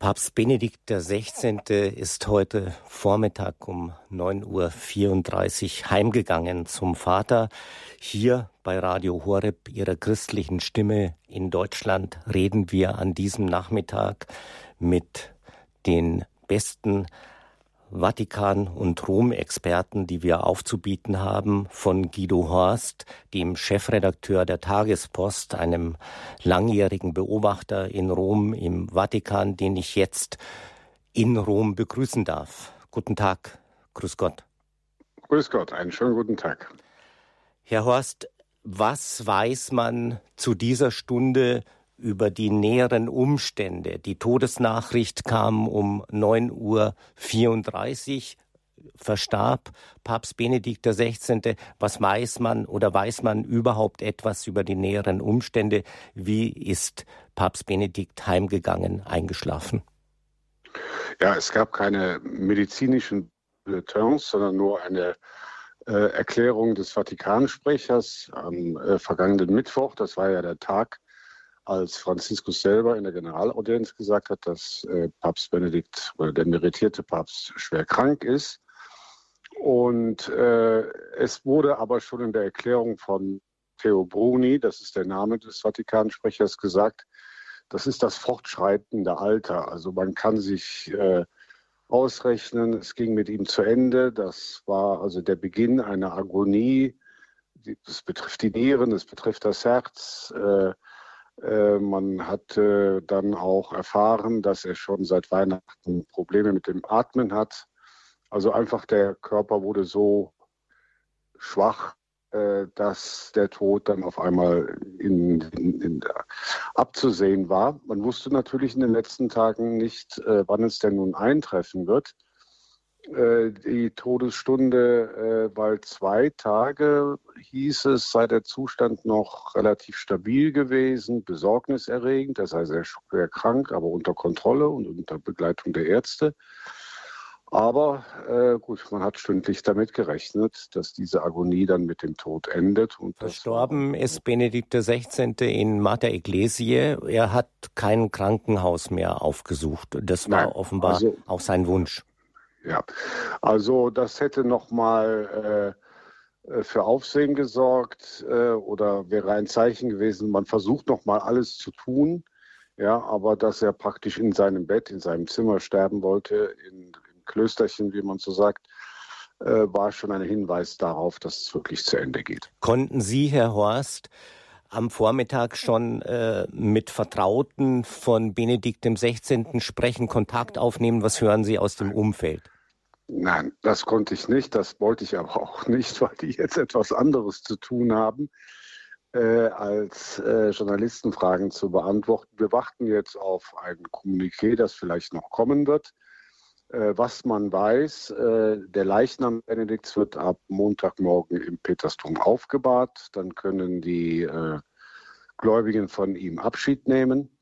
Papst Benedikt XVI. ist heute Vormittag um 9.34 Uhr heimgegangen zum Vater. Hier bei Radio Horeb, Ihrer christlichen Stimme in Deutschland, reden wir an diesem Nachmittag mit den besten Vatikan- und Rom-Experten, die wir aufzubieten haben, von Guido Horst, dem Chefredakteur der Tagespost, einem langjährigen Beobachter in Rom im Vatikan, den ich jetzt in Rom begrüßen darf. Guten Tag, grüß Gott. Grüß Gott, einen schönen guten Tag. Herr Horst, was weiß man zu dieser Stunde über die näheren Umstände. Die Todesnachricht kam um 9.34 Uhr, verstarb Papst Benedikt XVI. Was weiß man oder weiß man überhaupt etwas über die näheren Umstände? Wie ist Papst Benedikt heimgegangen, eingeschlafen? Ja, es gab keine medizinischen Bulletins, sondern nur eine äh, Erklärung des Vatikansprechers am äh, vergangenen Mittwoch. Das war ja der Tag, als Franziskus selber in der Generalaudienz gesagt hat, dass äh, Papst Benedikt oder der meritierte Papst schwer krank ist. Und äh, es wurde aber schon in der Erklärung von Theo Bruni, das ist der Name des Vatikansprechers, gesagt, das ist das fortschreitende Alter. Also man kann sich äh, ausrechnen, es ging mit ihm zu Ende. Das war also der Beginn einer Agonie. Das betrifft die Nieren, das betrifft das Herz. Äh, man hat äh, dann auch erfahren, dass er schon seit Weihnachten Probleme mit dem Atmen hat. Also einfach der Körper wurde so schwach, äh, dass der Tod dann auf einmal in, in, in, abzusehen war. Man wusste natürlich in den letzten Tagen nicht, wann es denn nun eintreffen wird. Äh, die Todesstunde, äh, weil zwei Tage hieß es, sei der Zustand noch relativ stabil gewesen, besorgniserregend. Das heißt, er schwer krank, aber unter Kontrolle und unter Begleitung der Ärzte. Aber äh, gut, man hat stündlich damit gerechnet, dass diese Agonie dann mit dem Tod endet. Verstorben ist Benedikt XVI. in Mater Ecclesiae. Er hat kein Krankenhaus mehr aufgesucht. Das war Nein, offenbar also, auch sein Wunsch. Ja, also das hätte nochmal äh, äh, für Aufsehen gesorgt äh, oder wäre ein Zeichen gewesen, man versucht nochmal alles zu tun. Ja, aber dass er praktisch in seinem Bett, in seinem Zimmer sterben wollte, in, im Klösterchen, wie man so sagt, äh, war schon ein Hinweis darauf, dass es wirklich zu Ende geht. Konnten Sie, Herr Horst, am Vormittag schon äh, mit Vertrauten von Benedikt XVI. sprechen, Kontakt aufnehmen? Was hören Sie aus dem Umfeld? Nein, das konnte ich nicht. Das wollte ich aber auch nicht, weil die jetzt etwas anderes zu tun haben, äh, als äh, Journalistenfragen zu beantworten. Wir warten jetzt auf ein Kommuniqué, das vielleicht noch kommen wird. Äh, was man weiß, äh, der Leichnam Benedikts wird ab Montagmorgen im Petersdom aufgebahrt. Dann können die äh, Gläubigen von ihm Abschied nehmen.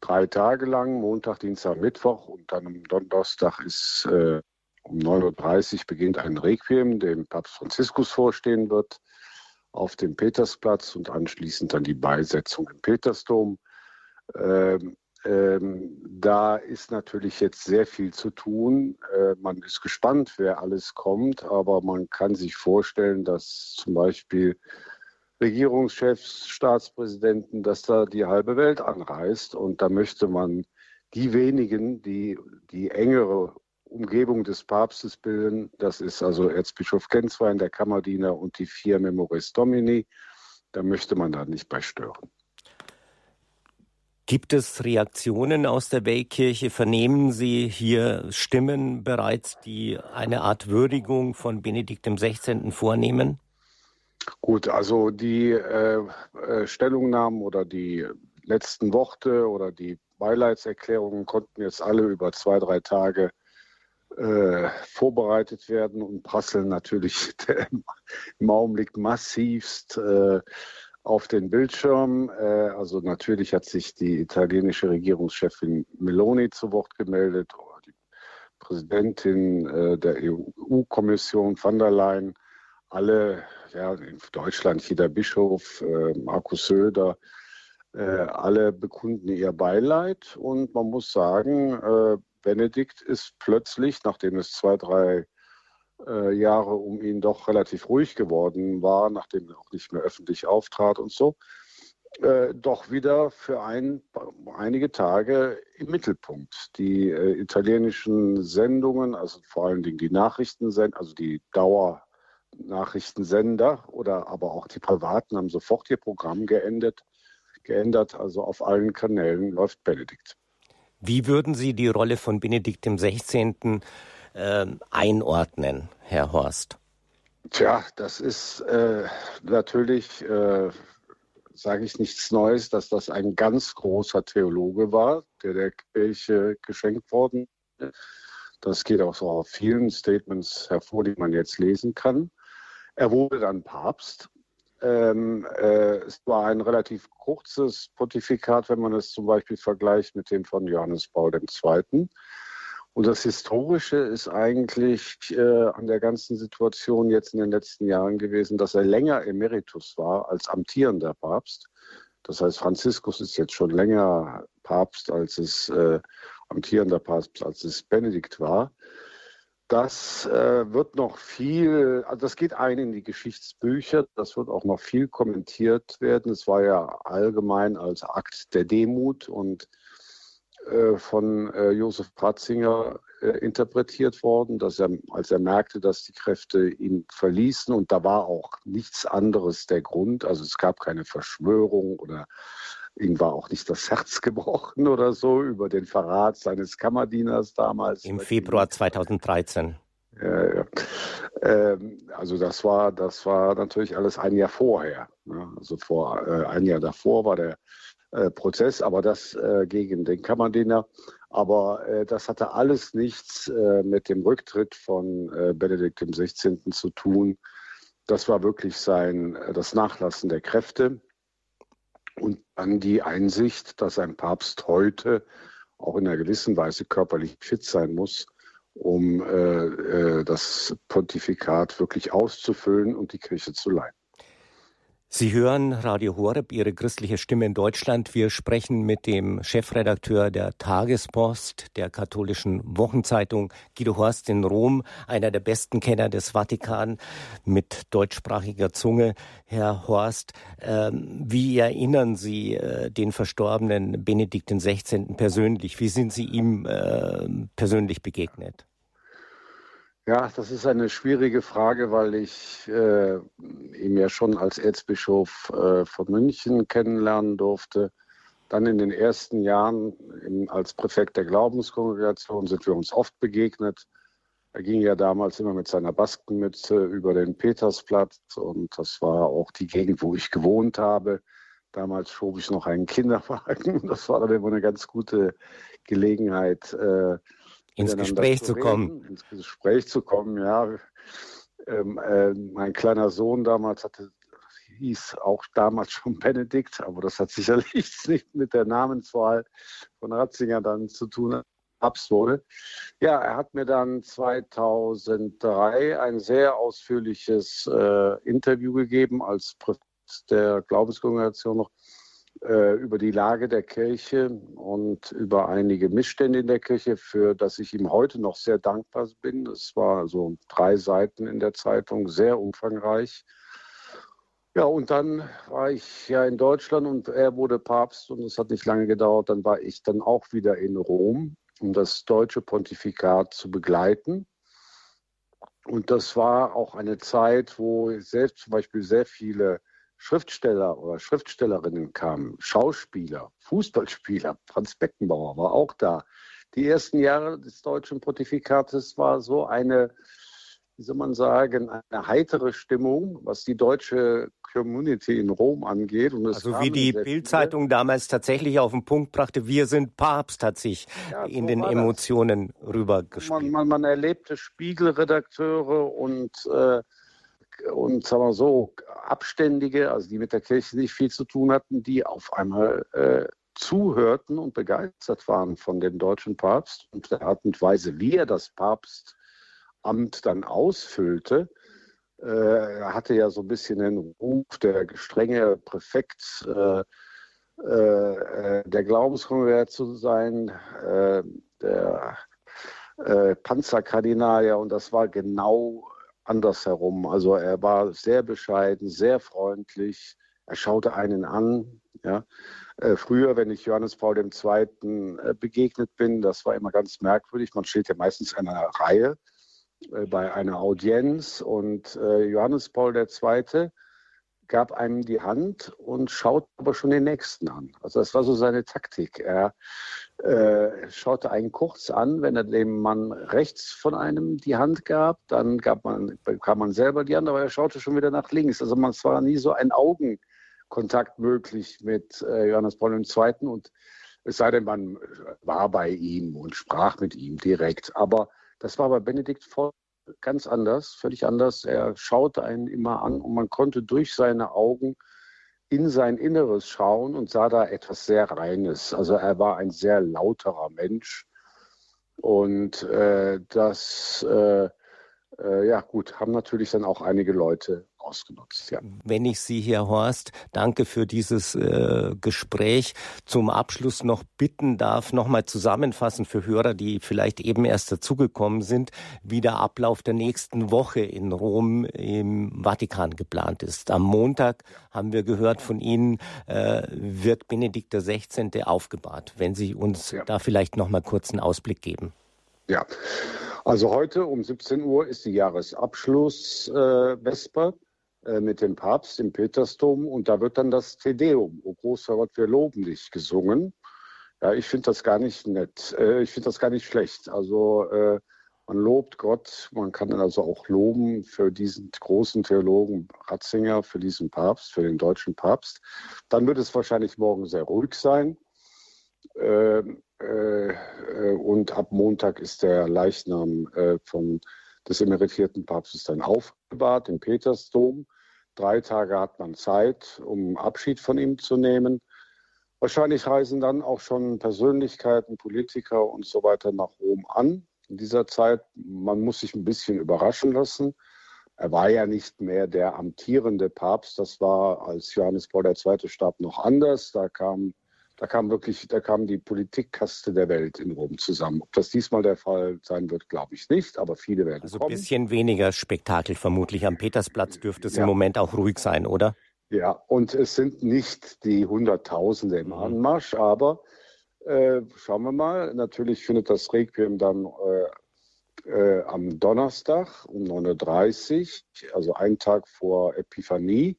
Drei Tage lang, Montag, Dienstag, Mittwoch und dann am Donnerstag ist um 9.30 Uhr beginnt ein Requiem, dem Papst Franziskus vorstehen wird, auf dem Petersplatz und anschließend dann die Beisetzung im Petersdom. Ähm, ähm, da ist natürlich jetzt sehr viel zu tun. Äh, man ist gespannt, wer alles kommt, aber man kann sich vorstellen, dass zum Beispiel Regierungschefs, Staatspräsidenten, dass da die halbe Welt anreist und da möchte man die wenigen, die die engere Umgebung des Papstes bilden. Das ist also Erzbischof Genswein, der Kammerdiener und die vier Memoris Domini. Da möchte man da nicht bei stören. Gibt es Reaktionen aus der Weltkirche? Vernehmen Sie hier Stimmen bereits, die eine Art Würdigung von Benedikt XVI. vornehmen? Gut, also die äh, äh, Stellungnahmen oder die letzten Worte oder die Beileidserklärungen konnten jetzt alle über zwei, drei Tage äh, vorbereitet werden und prasseln natürlich im Augenblick massivst äh, auf den Bildschirm. Äh, also natürlich hat sich die italienische Regierungschefin Meloni zu Wort gemeldet, die Präsidentin äh, der EU-Kommission van der Leyen, alle, ja, in Deutschland jeder Bischof, äh, Markus Söder, alle bekunden ihr Beileid und man muss sagen, Benedikt ist plötzlich, nachdem es zwei, drei äh, Jahre um ihn doch relativ ruhig geworden war, nachdem er auch nicht mehr öffentlich auftrat und so, äh, doch wieder für ein, einige Tage im Mittelpunkt. Die äh, italienischen Sendungen, also vor allen Dingen die Nachrichtensender, also die Dauernachrichtensender oder aber auch die privaten haben sofort ihr Programm geendet geändert. Also auf allen Kanälen läuft Benedikt. Wie würden Sie die Rolle von Benedikt XVI. Äh, einordnen, Herr Horst? Tja, das ist äh, natürlich, äh, sage ich nichts Neues, dass das ein ganz großer Theologe war, der der Kirche geschenkt worden ist. Das geht auch so auf vielen Statements hervor, die man jetzt lesen kann. Er wurde dann Papst ähm, äh, es war ein relativ kurzes Pontifikat, wenn man es zum Beispiel vergleicht mit dem von Johannes Paul II. Und das Historische ist eigentlich äh, an der ganzen Situation jetzt in den letzten Jahren gewesen, dass er länger Emeritus war als amtierender Papst. Das heißt, Franziskus ist jetzt schon länger Papst, als es äh, amtierender Papst, als es Benedikt war. Das äh, wird noch viel, also das geht ein in die Geschichtsbücher, das wird auch noch viel kommentiert werden. Es war ja allgemein als Akt der Demut und äh, von äh, Josef Pratzinger äh, interpretiert worden, dass er, als er merkte, dass die Kräfte ihn verließen und da war auch nichts anderes der Grund, also es gab keine Verschwörung oder Ihm war auch nicht das Herz gebrochen oder so über den Verrat seines Kammerdieners damals. Im Februar 2013. Ja, ja. Ähm, also das war, das war natürlich alles ein Jahr vorher. Ne? Also vor äh, ein Jahr davor war der äh, Prozess, aber das äh, gegen den Kammerdiener. Aber äh, das hatte alles nichts äh, mit dem Rücktritt von äh, Benedikt XVI. zu tun. Das war wirklich sein, das Nachlassen der Kräfte. Und dann die Einsicht, dass ein Papst heute auch in einer gewissen Weise körperlich fit sein muss, um das Pontifikat wirklich auszufüllen und die Kirche zu leiten. Sie hören Radio Horeb, Ihre christliche Stimme in Deutschland. Wir sprechen mit dem Chefredakteur der Tagespost, der katholischen Wochenzeitung, Guido Horst in Rom, einer der besten Kenner des Vatikan mit deutschsprachiger Zunge. Herr Horst, äh, wie erinnern Sie äh, den verstorbenen Benedikt XVI. persönlich? Wie sind Sie ihm äh, persönlich begegnet? Ja, das ist eine schwierige Frage, weil ich äh, ihn ja schon als Erzbischof äh, von München kennenlernen durfte. Dann in den ersten Jahren in, als Präfekt der Glaubenskongregation sind wir uns oft begegnet. Er ging ja damals immer mit seiner Baskenmütze über den Petersplatz und das war auch die Gegend, wo ich gewohnt habe. Damals schob ich noch einen Kinderwagen. Das war dann immer eine ganz gute Gelegenheit, äh, ins Gespräch zu, kommen. Ins Gespräch zu kommen, ja. Ähm, äh, mein kleiner Sohn damals hatte, hieß auch damals schon Benedikt, aber das hat sicherlich nicht mit der Namenswahl von Ratzinger dann zu tun. Papst wurde. Ja, er hat mir dann 2003 ein sehr ausführliches äh, Interview gegeben als Präsident der Glaubenskongregation noch äh, über die Lage der Kirche und über einige Missstände in der Kirche, für das ich ihm heute noch sehr dankbar bin. Es war so drei Seiten in der Zeitung, sehr umfangreich. Ja, und dann war ich ja in Deutschland und er wurde Papst und es hat nicht lange gedauert. Dann war ich dann auch wieder in Rom, um das deutsche Pontifikat zu begleiten. Und das war auch eine Zeit, wo selbst zum Beispiel sehr viele Schriftsteller oder Schriftstellerinnen kamen, Schauspieler, Fußballspieler, Franz Beckenbauer war auch da. Die ersten Jahre des deutschen Pontifikates war so eine, wie soll man sagen, eine heitere Stimmung, was die deutsche Community in Rom angeht. also wie die Bildzeitung damals tatsächlich auf den Punkt brachte, wir sind Papst, hat sich ja, in den Emotionen rübergespielt. Man, man, man, erlebte Spiegelredakteure und äh, und sagen wir so, Abständige, also die mit der Kirche nicht viel zu tun hatten, die auf einmal äh, zuhörten und begeistert waren von dem deutschen Papst und der Art und Weise, wie er das Papstamt dann ausfüllte. Äh, er hatte ja so ein bisschen den Ruf der strenge Präfekt, äh, äh, der Glaubenskonvert zu sein, äh, der äh, Panzerkardinal, ja, und das war genau andersherum. Also er war sehr bescheiden, sehr freundlich, er schaute einen an, ja. Äh, früher, wenn ich Johannes Paul II. Äh, begegnet bin, das war immer ganz merkwürdig. Man steht ja meistens in einer Reihe äh, bei einer Audienz und Johannes Paul II. Gab einem die Hand und schaut aber schon den Nächsten an. Also das war so seine Taktik. Er äh, schaute einen kurz an, wenn er dem Mann rechts von einem die Hand gab, dann gab man, bekam man selber die Hand, aber er schaute schon wieder nach links. Also man, war nie so ein Augen Kontakt möglich mit äh, Johannes Paul II. Und es sei denn, man war bei ihm und sprach mit ihm direkt. Aber das war bei Benedikt voll ganz anders, völlig anders. Er schaute einen immer an und man konnte durch seine Augen in sein Inneres schauen und sah da etwas sehr Reines. Also er war ein sehr lauterer Mensch. Und äh, das, äh, äh, ja gut, haben natürlich dann auch einige Leute ausgenutzt. Ja. Wenn ich Sie, Herr Horst, danke für dieses äh, Gespräch, zum Abschluss noch bitten darf, nochmal zusammenfassen für Hörer, die vielleicht eben erst dazugekommen sind, wie der Ablauf der nächsten Woche in Rom im Vatikan geplant ist. Am Montag haben wir gehört von Ihnen, äh, wird Benedikt XVI. aufgebahrt. Wenn Sie uns ja. da vielleicht nochmal kurz einen Ausblick geben. Ja, also heute um 17 Uhr ist die Jahresabschluss-Vesper. Äh, mit dem Papst im Petersdom und da wird dann das Te Deum, O großer Gott, wir loben dich, gesungen. Ja, ich finde das gar nicht nett. Äh, ich finde das gar nicht schlecht. Also äh, man lobt Gott, man kann also auch loben für diesen großen Theologen Ratzinger, für diesen Papst, für den deutschen Papst. Dann wird es wahrscheinlich morgen sehr ruhig sein. Ähm, und ab Montag ist der Leichnam von des emeritierten Papstes dann aufgebahrt im Petersdom. Drei Tage hat man Zeit, um Abschied von ihm zu nehmen. Wahrscheinlich reisen dann auch schon Persönlichkeiten, Politiker und so weiter nach Rom an. In dieser Zeit, man muss sich ein bisschen überraschen lassen. Er war ja nicht mehr der amtierende Papst. Das war, als Johannes Paul II. starb, noch anders. Da kam da kam wirklich, da kam die Politikkaste der Welt in Rom zusammen. Ob das diesmal der Fall sein wird, glaube ich nicht, aber viele werden also kommen. Also ein bisschen weniger Spektakel vermutlich. Am Petersplatz dürfte es ja. im Moment auch ruhig sein, oder? Ja, und es sind nicht die Hunderttausende im mhm. Anmarsch, aber äh, schauen wir mal. Natürlich findet das Requiem dann äh, äh, am Donnerstag um 9.30 Uhr, also einen Tag vor Epiphanie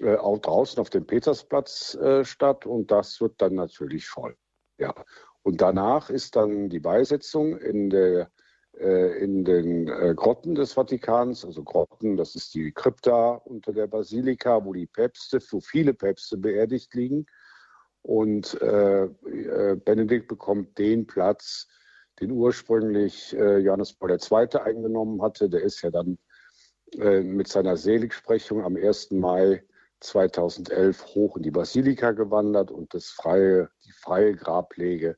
äh, auch draußen auf dem Petersplatz äh, statt und das wird dann natürlich voll. Ja. Und danach ist dann die Beisetzung in, der, äh, in den äh, Grotten des Vatikans, also Grotten, das ist die Krypta unter der Basilika, wo die Päpste, wo viele Päpste beerdigt liegen. Und äh, äh, Benedikt bekommt den Platz, den ursprünglich Johannes Paul II. eingenommen hatte. Der ist ja dann mit seiner Seligsprechung am 1. Mai 2011 hoch in die Basilika gewandert und das freie, die freie Grablege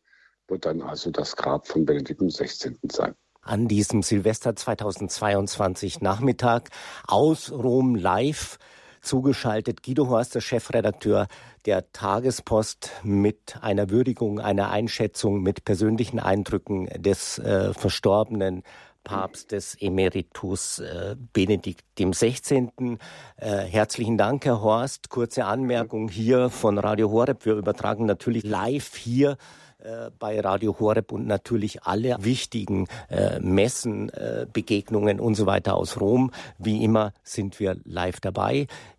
wird dann also das Grab von Benedikt XVI. sein. An diesem Silvester 2022 Nachmittag aus Rom live zugeschaltet Guido Horst, der Chefredakteur der Tagespost, mit einer Würdigung, einer Einschätzung, mit persönlichen Eindrücken des äh, verstorbenen Papstes Emeritus äh, Benedikt 16. Äh, herzlichen Dank, Herr Horst. Kurze Anmerkung hier von Radio Horeb. Wir übertragen natürlich live hier äh, bei Radio Horeb und natürlich alle wichtigen äh, Messen, äh, Begegnungen und so weiter aus Rom. Wie immer sind wir live dabei.